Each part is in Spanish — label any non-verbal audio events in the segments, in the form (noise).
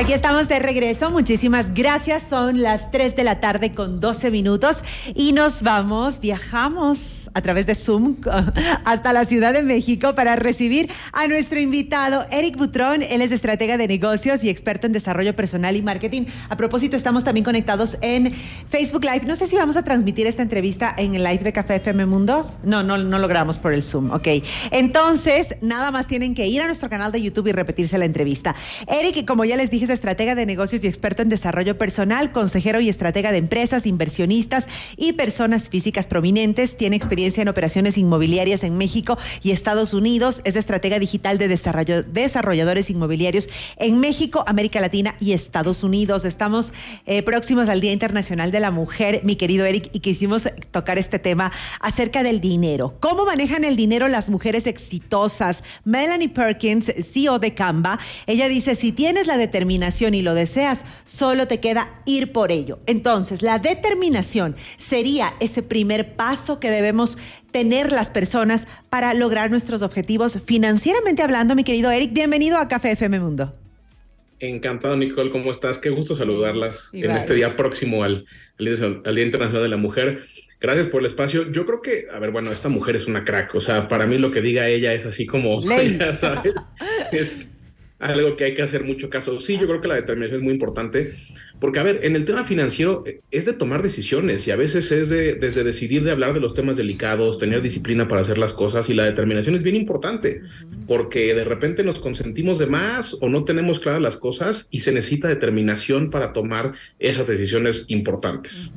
Aquí estamos de regreso. Muchísimas gracias. Son las 3 de la tarde con 12 minutos y nos vamos, viajamos a través de Zoom (laughs) hasta la Ciudad de México para recibir a nuestro invitado Eric Butrón. Él es estratega de negocios y experto en desarrollo personal y marketing. A propósito, estamos también conectados en Facebook Live. No sé si vamos a transmitir esta entrevista en el live de Café FM Mundo. No, no, no logramos por el Zoom. Ok. Entonces, nada más tienen que ir a nuestro canal de YouTube y repetirse la entrevista. Eric, como ya les dije, es estratega de negocios y experto en desarrollo personal, consejero y estratega de empresas, inversionistas y personas físicas prominentes. Tiene experiencia en operaciones inmobiliarias en México y Estados Unidos. Es estratega digital de desarrollo, desarrolladores inmobiliarios en México, América Latina y Estados Unidos. Estamos eh, próximos al Día Internacional de la Mujer, mi querido Eric, y quisimos tocar este tema acerca del dinero. ¿Cómo manejan el dinero las mujeres exitosas? Melanie Perkins, CEO de Canva, ella dice, si tienes la determinación determinación y lo deseas, solo te queda ir por ello. Entonces, la determinación sería ese primer paso que debemos tener las personas para lograr nuestros objetivos financieramente hablando. Mi querido Eric, bienvenido a Café FM Mundo. Encantado, Nicole, ¿cómo estás? Qué gusto saludarlas en este día próximo al, al, Día Internacional de la Mujer. Gracias por el espacio. Yo creo que, a ver, bueno, esta mujer es una crack. O sea, para mí lo que diga ella es así como, (laughs) ya sabes, (laughs) es algo que hay que hacer mucho caso. Sí, yo creo que la determinación es muy importante, porque a ver, en el tema financiero eh, es de tomar decisiones y a veces es de, desde decidir de hablar de los temas delicados, tener disciplina para hacer las cosas y la determinación es bien importante, porque de repente nos consentimos de más o no tenemos claras las cosas y se necesita determinación para tomar esas decisiones importantes.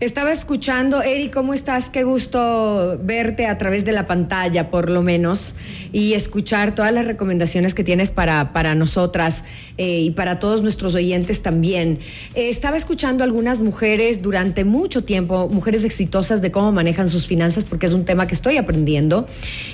Estaba escuchando, Eri, ¿cómo estás? Qué gusto verte a través de la pantalla, por lo menos, y escuchar todas las recomendaciones que tienes para, para nosotras eh, y para todos nuestros oyentes también. Eh, estaba escuchando algunas mujeres durante mucho tiempo, mujeres exitosas de cómo manejan sus finanzas, porque es un tema que estoy aprendiendo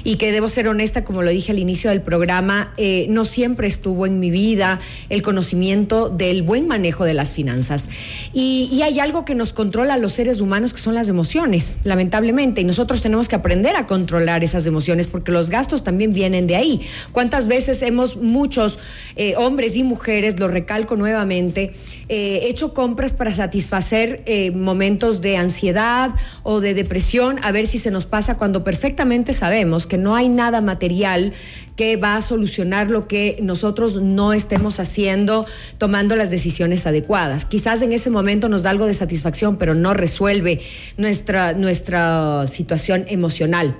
y que debo ser honesta, como lo dije al inicio del programa, eh, no siempre estuvo en mi vida el conocimiento del buen manejo de las finanzas. Y, y hay algo que nos controla los seres humanos que son las emociones, lamentablemente, y nosotros tenemos que aprender a controlar esas emociones porque los gastos también vienen de ahí. ¿Cuántas veces hemos muchos eh, hombres y mujeres, lo recalco nuevamente, eh, hecho compras para satisfacer eh, momentos de ansiedad o de depresión, a ver si se nos pasa cuando perfectamente sabemos que no hay nada material que va a solucionar lo que nosotros no estemos haciendo, tomando las decisiones adecuadas. Quizás en ese momento nos da algo de satisfacción, pero no resuelve nuestra, nuestra situación emocional.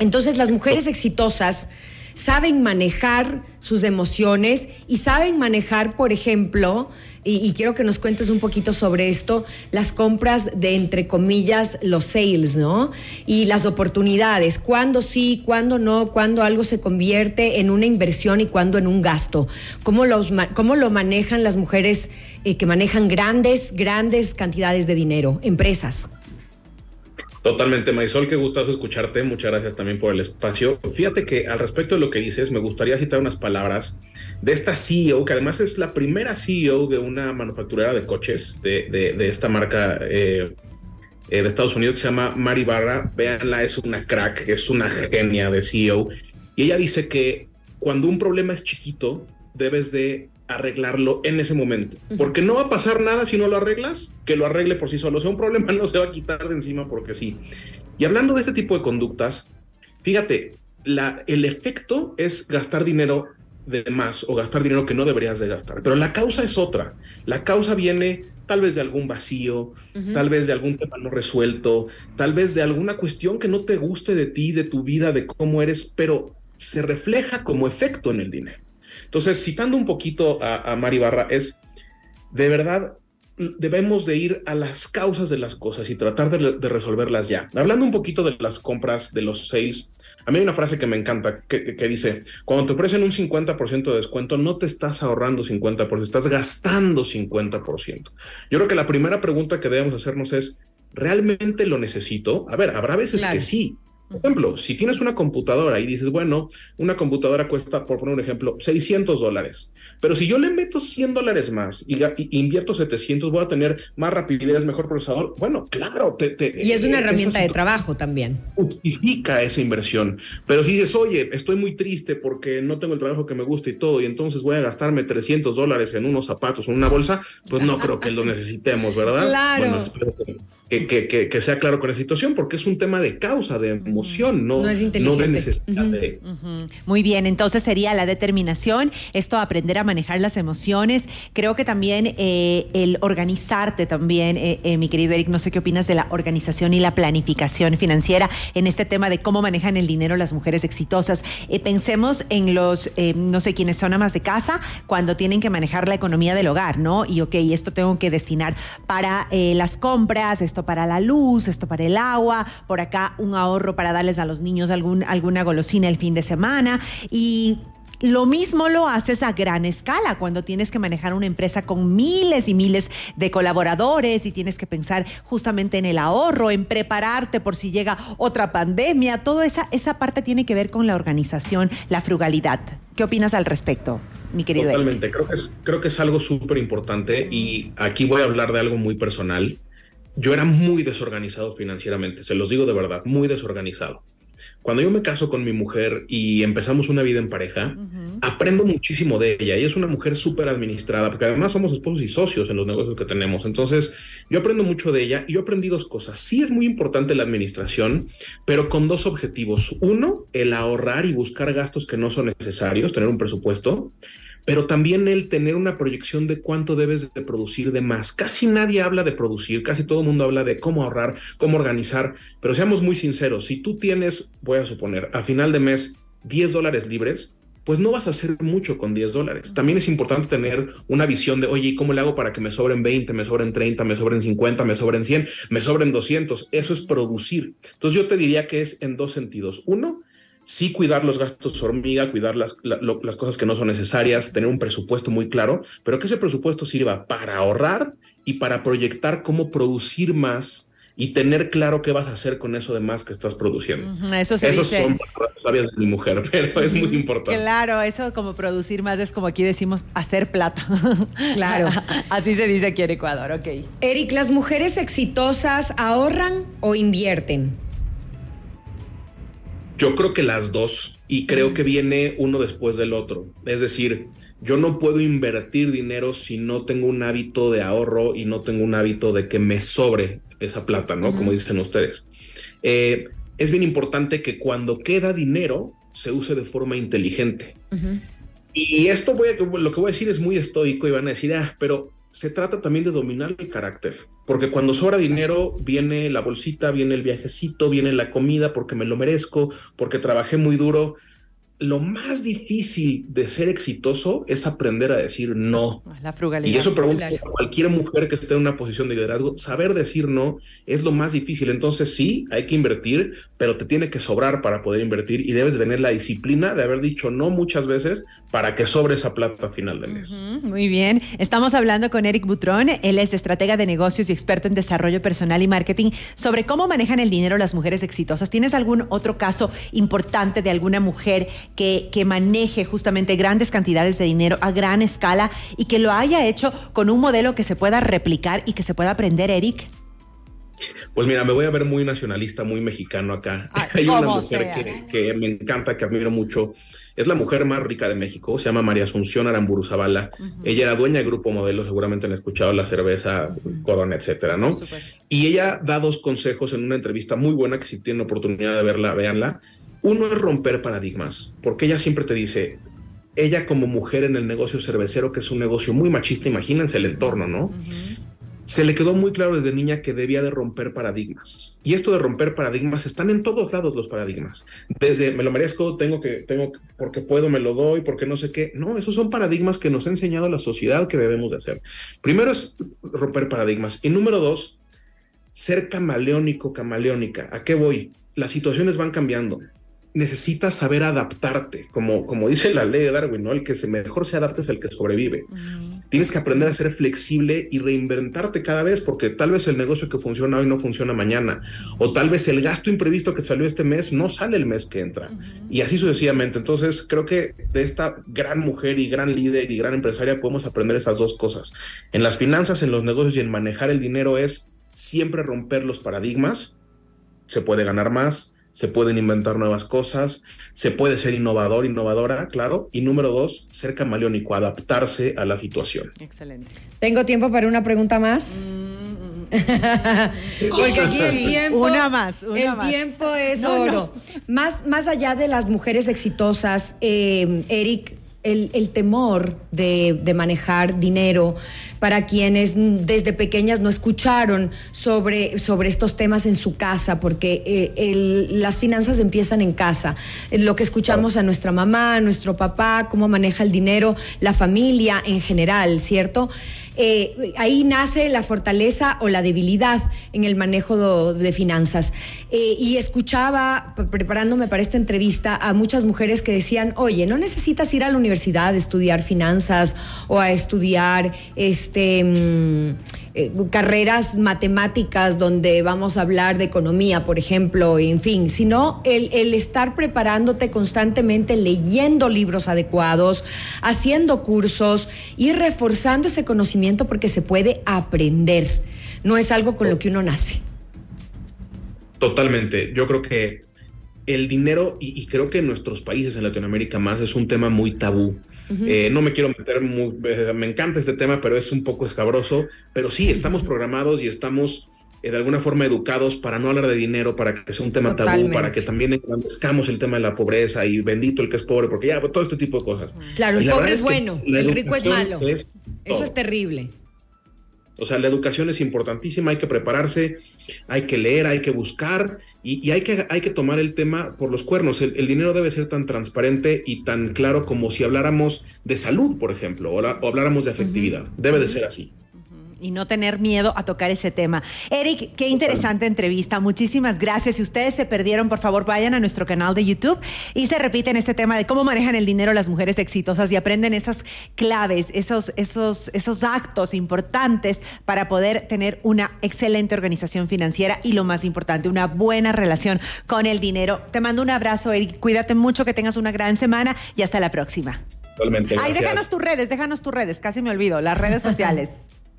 Entonces las mujeres exitosas saben manejar sus emociones y saben manejar, por ejemplo, y, quiero que nos cuentes un poquito sobre esto, las compras de, entre comillas, los sales, ¿no? Y las oportunidades, cuándo sí, cuándo no, cuándo algo se convierte en una inversión y cuándo en un gasto. ¿Cómo, los, cómo lo manejan las mujeres eh, que manejan grandes, grandes cantidades de dinero, empresas? Totalmente, Maisol, qué gustazo escucharte. Muchas gracias también por el espacio. Fíjate que al respecto de lo que dices, me gustaría citar unas palabras de esta CEO, que además es la primera CEO de una manufacturera de coches de, esta marca eh, eh, de Estados Unidos que se llama Mari Barra. Véanla, es una crack, es una genia de CEO. Y ella dice que cuando un problema es chiquito, debes de arreglarlo en ese momento. Porque no va a pasar nada si no lo arreglas, que lo arregle por sí solo. O sea, un problema (laughs) no se va a quitar de encima porque sí. Y hablando de este tipo de conductas, fíjate, la, el efecto es gastar dinero de más o gastar dinero que no deberías de gastar. Pero la causa es otra. La causa viene tal vez de algún vacío, tal vez de algún tema no resuelto, tal vez de alguna cuestión que no te guste de ti, de tu vida, de cómo eres, pero se refleja como efecto en el dinero. Entonces, citando un poquito a, Mari Barra, es de verdad debemos de ir a las causas de las cosas y tratar de, resolverlas ya. Hablando un poquito de las compras, de los sales, a mí hay una frase que me encanta que, dice, cuando te ofrecen un 50% de descuento, no te estás ahorrando 50%, estás gastando 50%. Yo creo que la primera pregunta que debemos hacernos es, ¿realmente lo necesito? A ver, habrá veces que sí, Por ejemplo, si tienes una computadora y dices, bueno, una computadora cuesta, por poner un ejemplo, 600 dólares, pero si yo le meto 100 dólares más y, invierto 700, voy a tener más rapidez, mejor procesador. Bueno, claro. Te, y es una eh, herramienta de trabajo también. Justifica esa inversión. Pero si dices, oye, estoy muy triste porque no tengo el trabajo que me gusta y todo, y entonces voy a gastarme 300 dólares en unos zapatos o una bolsa, pues no creo que lo necesitemos, ¿verdad? (laughs) Claro. Bueno, espero que, sea claro con la situación, porque es un tema de causa, de emoción, no, no, de necesidad. Muy bien, entonces sería la determinación, esto aprender a manejar las emociones. Creo que también eh, el organizarte también, eh, eh, mi querido Eric, no sé qué opinas de la organización y la planificación financiera en este tema de cómo manejan el dinero las mujeres exitosas. pensemos en los, no sé, quienes son amas de casa, cuando tienen que manejar la economía del hogar, ¿no? Y ok, esto tengo que destinar para las compras, esto para la luz, esto para el agua, por acá un ahorro para darles a los niños algún, alguna golosina el fin de semana y lo mismo lo haces a gran escala cuando tienes que manejar una empresa con miles y miles de colaboradores y tienes que pensar justamente en el ahorro, en prepararte por si llega otra pandemia. Toda esa, esa parte tiene que ver con la organización, la frugalidad. ¿Qué opinas al respecto, mi querido? Totalmente, creo que, es, creo que es algo súper importante y aquí voy a hablar de algo muy personal yo era muy desorganizado financieramente, se los digo de verdad, muy desorganizado. Cuando yo me caso con mi mujer y empezamos una vida en pareja, aprendo muchísimo de ella. Ella es una mujer súper administrada, porque además somos esposos y socios en los negocios que tenemos. Entonces, yo aprendo mucho de ella y yo aprendí dos cosas. Sí es muy importante la administración, pero con dos objetivos. Uno, el ahorrar y buscar gastos que no son necesarios, tener un presupuesto pero también el tener una proyección de cuánto debes de producir de más. Casi nadie habla de producir, casi todo el mundo habla de cómo ahorrar, cómo organizar, pero seamos muy sinceros, si tú tienes, voy a suponer, a final de mes 10 dólares libres, pues no vas a hacer mucho con 10 dólares. También es importante tener una visión de, oye, ¿cómo le hago para que me sobren 20, me sobren 30, me sobren 50, me sobren 100, me sobren 200? Eso es producir. Entonces yo te diría que es en dos sentidos. Uno, sí cuidar los gastos hormiga, cuidar las, las cosas que no son necesarias, tener un presupuesto muy claro, pero que ese presupuesto sirva para ahorrar y para proyectar cómo producir más y tener claro qué vas a hacer con eso de más que estás produciendo. Eso se Esos son sabias de mi mujer, (laughs) pero es muy importante. Claro, eso como producir más es como aquí decimos hacer plata. (laughs) Claro. Así se dice aquí en Ecuador, ok. Eric, ¿las mujeres exitosas ahorran o invierten? Yo creo que las dos y creo que viene uno después del otro. Es decir, yo no puedo invertir dinero si no tengo un hábito de ahorro y no tengo un hábito de que me sobre esa plata, ¿no? Como dicen ustedes. Eh, es bien importante que cuando queda dinero se use de forma inteligente. Y esto voy a, lo que voy a decir es muy estoico y van a decir, ah, pero se trata también de dominar el carácter, porque cuando sobra dinero viene la bolsita, viene el viajecito, viene la comida porque me lo merezco, porque trabajé muy duro lo más difícil de ser exitoso es aprender a decir no. La frugalidad. Y eso pregunta a cualquier mujer que esté en una posición de liderazgo, saber decir no es lo más difícil. Entonces sí, hay que invertir, pero te tiene que sobrar para poder invertir y debes de tener la disciplina de haber dicho no muchas veces para que sobre esa plata a final de mes. muy bien. Estamos hablando con Eric Butrón, él es estratega de negocios y experto en desarrollo personal y marketing sobre cómo manejan el dinero las mujeres exitosas. ¿Tienes algún otro caso importante de alguna mujer que, maneje justamente grandes cantidades de dinero a gran escala y que lo haya hecho con un modelo que se pueda replicar y que se pueda aprender, Eric? Pues mira, me voy a ver muy nacionalista, muy mexicano acá. (laughs) Hay una mujer que, que, me encanta, que admiro mucho. Es la mujer más rica de México, se llama María Asunción Aramburu Zavala. Ella era dueña de Grupo Modelo, seguramente han escuchado la cerveza, Corona, etcétera, ¿no? Y ella da dos consejos en una entrevista muy buena, que si tienen oportunidad de verla, véanla. Uno es romper paradigmas, porque ella siempre te dice, ella como mujer en el negocio cervecero, que es un negocio muy machista, imagínense el entorno, ¿no? Se le quedó muy claro desde niña que debía de romper paradigmas. Y esto de romper paradigmas están en todos lados los paradigmas. Desde me lo merezco, tengo que, tengo, porque puedo, me lo doy, porque no sé qué. No, esos son paradigmas que nos ha enseñado la sociedad que debemos de hacer. Primero es romper paradigmas. Y número dos, ser camaleónico, camaleónica. ¿A qué voy? Las situaciones van cambiando necesitas saber adaptarte, como, como dice la ley de Darwin, ¿no? El que se mejor se adapta es el que sobrevive. tienes que aprender a ser flexible y reinventarte cada vez, porque tal vez el negocio que funciona hoy no funciona mañana, o tal vez el gasto imprevisto que salió este mes no sale el mes que entra, y así sucesivamente. Entonces, creo que de esta gran mujer y gran líder y gran empresaria podemos aprender esas dos cosas. En las finanzas, en los negocios y en manejar el dinero es siempre romper los paradigmas, se puede ganar más, se pueden inventar nuevas cosas, se puede ser innovador, innovadora, claro. Y número dos, ser camaleónico, adaptarse a la situación. Excelente. ¿Tengo tiempo para una pregunta más? (laughs) Porque aquí el tiempo. Una más. el tiempo es oro. Más, más allá de las mujeres exitosas, eh, Eric, el, temor de, manejar dinero para quienes desde pequeñas no escucharon sobre, sobre estos temas en su casa, porque eh, las finanzas empiezan en casa. Lo que escuchamos a nuestra mamá, a nuestro papá, cómo maneja el dinero, la familia en general, ¿cierto? Eh, ahí nace la fortaleza o la debilidad en el manejo de, finanzas. Eh, y escuchaba, preparándome para esta entrevista, a muchas mujeres que decían, oye, no necesitas ir a la a estudiar finanzas o a estudiar este... Mm, eh, carreras matemáticas donde vamos a hablar de economía, por ejemplo, en fin, sino el, el estar preparándote constantemente, leyendo libros adecuados, haciendo cursos y reforzando ese conocimiento porque se puede aprender. No es algo con lo que uno nace. Totalmente. Yo creo que el dinero, y, creo que en nuestros países, en Latinoamérica más, es un tema muy tabú. Eh, no me quiero meter, muy, eh, me encanta este tema, pero es un poco escabroso. Pero sí, estamos programados y estamos eh, de alguna forma educados para no hablar de dinero, para que sea un tema tabú, para que también engrandezcamos el tema de la pobreza y bendito el que es pobre, porque ya, todo este tipo de cosas. Claro, el pobre es, bueno, el rico es malo. Eso es terrible. O sea, la educación es importantísima, hay que prepararse, hay que leer, hay que buscar y, hay, que, hay que tomar el tema por los cuernos. El, dinero debe ser tan transparente y tan claro como si habláramos de salud, por ejemplo, o, habláramos de afectividad. Debe de ser así y no tener miedo a tocar ese tema. Eric, qué interesante entrevista. Muchísimas gracias. Si ustedes se perdieron, por favor, vayan a nuestro canal de YouTube y se repiten este tema de cómo manejan el dinero las mujeres exitosas y aprenden esas claves, esos, esos, esos actos importantes para poder tener una excelente organización financiera y lo más importante, una buena relación con el dinero. Te mando un abrazo, Eric. Cuídate mucho, que tengas una gran semana y hasta la próxima. Totalmente. Ay, déjanos tus redes, déjanos tus redes, casi me olvido, las redes (laughs) sociales.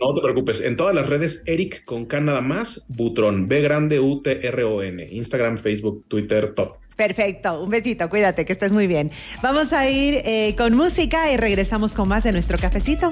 No te preocupes, en todas las redes, Eric con K nada más, Butrón, B grande U T R O N, Instagram, Facebook, Twitter, top. Perfecto, un besito, cuídate, que estés muy bien. Vamos a ir eh, con música y regresamos con más de nuestro cafecito.